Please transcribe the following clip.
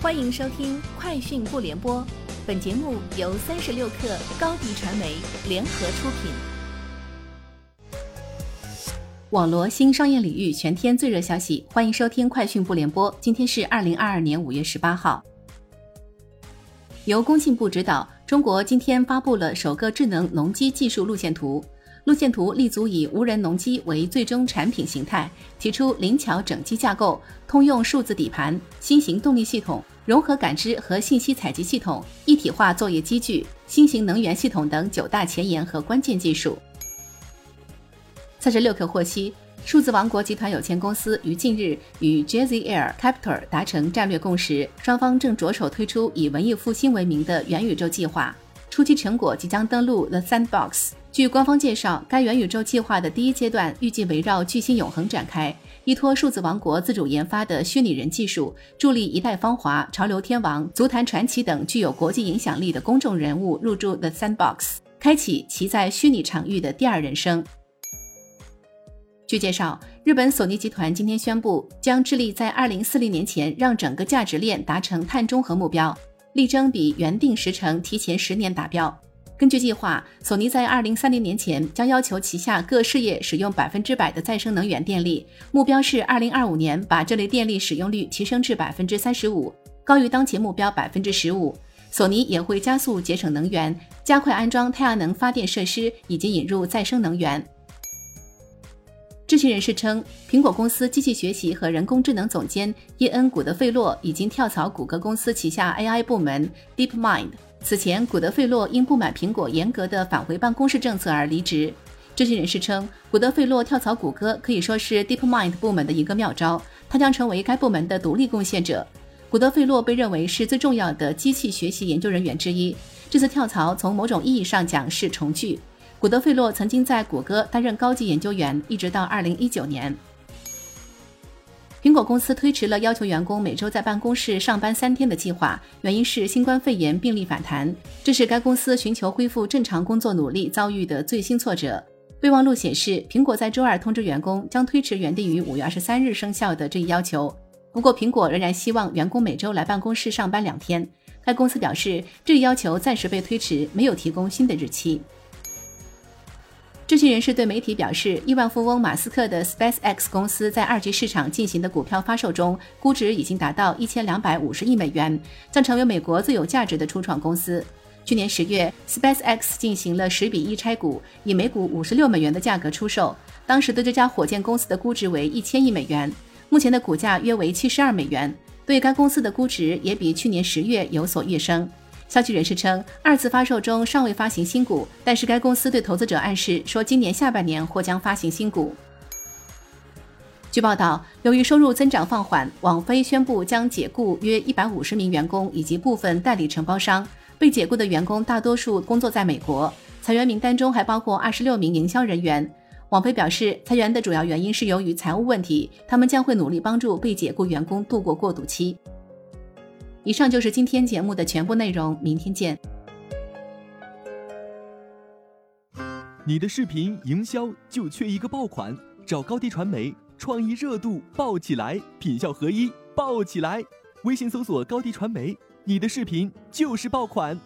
欢迎收听《快讯不联播》，本节目由三十六克高低传媒联合出品。网罗新商业领域全天最热消息，欢迎收听《快讯不联播》。今天是二零二二年五月十八号。由工信部指导，中国今天发布了首个智能农机技术路线图。路线图立足以无人农机为最终产品形态，提出灵巧整机架构、通用数字底盘、新型动力系统、融合感知和信息采集系统、一体化作业机具、新型能源系统等九大前沿和关键技术。三十六氪获悉，数字王国集团有限公司于近日与 Jazzy Air Capital 达成战略共识，双方正着手推出以文艺复兴为名的元宇宙计划，初期成果即将登陆 The Sandbox。据官方介绍，该元宇宙计划的第一阶段预计围绕巨星永恒展开，依托数字王国自主研发的虚拟人技术，助力一代芳华、潮流天王、足坛传奇等具有国际影响力的公众人物入驻 The Sandbox，开启其在虚拟场域的第二人生。据介绍，日本索尼集团今天宣布，将致力在二零四零年前让整个价值链达成碳中和目标，力争比原定时程提前十年达标。根据计划，索尼在二零三零年前将要求旗下各事业使用百分之百的再生能源电力，目标是二零二五年把这类电力使用率提升至百分之三十五，高于当前目标百分之十五。索尼也会加速节省能源，加快安装太阳能发电设施以及引入再生能源。知情人士称，苹果公司机器学习和人工智能总监伊恩·古德费洛已经跳槽谷歌公司旗下 AI 部门 DeepMind。此前，古德费洛因不满苹果严格的返回办公室政策而离职。知情人士称，古德费洛跳槽谷歌可以说是 DeepMind 部门的一个妙招，他将成为该部门的独立贡献者。古德费洛被认为是最重要的机器学习研究人员之一。这次跳槽从某种意义上讲是重聚。古德费洛曾经在谷歌担任高级研究员，一直到2019年。苹果公司推迟了要求员工每周在办公室上班三天的计划，原因是新冠肺炎病例反弹。这是该公司寻求恢复正常工作努力遭遇的最新挫折。备忘录显示，苹果在周二通知员工将推迟原定于五月二十三日生效的这一要求。不过，苹果仍然希望员工每周来办公室上班两天。该公司表示，这一要求暂时被推迟，没有提供新的日期。知情人士对媒体表示，亿万富翁马斯克的 SpaceX 公司在二级市场进行的股票发售中，估值已经达到一千两百五十亿美元，将成为美国最有价值的初创公司。去年十月，SpaceX 进行了十比一拆股，以每股五十六美元的价格出售，当时对这家火箭公司的估值为一千亿美元，目前的股价约为七十二美元，对该公司的估值也比去年十月有所跃升。消息人士称，二次发售中尚未发行新股，但是该公司对投资者暗示说，今年下半年或将发行新股。据报道，由于收入增长放缓，网飞宣布将解雇约一百五十名员工以及部分代理承包商。被解雇的员工大多数工作在美国，裁员名单中还包括二十六名营销人员。网飞表示，裁员的主要原因是由于财务问题，他们将会努力帮助被解雇员工度过过渡期。以上就是今天节目的全部内容，明天见。你的视频营销就缺一个爆款，找高低传媒，创意热度爆起来，品效合一爆起来。微信搜索高低传媒，你的视频就是爆款。